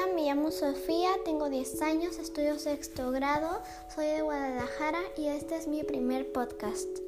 Hola, me llamo Sofía, tengo 10 años, estudio sexto grado, soy de Guadalajara y este es mi primer podcast.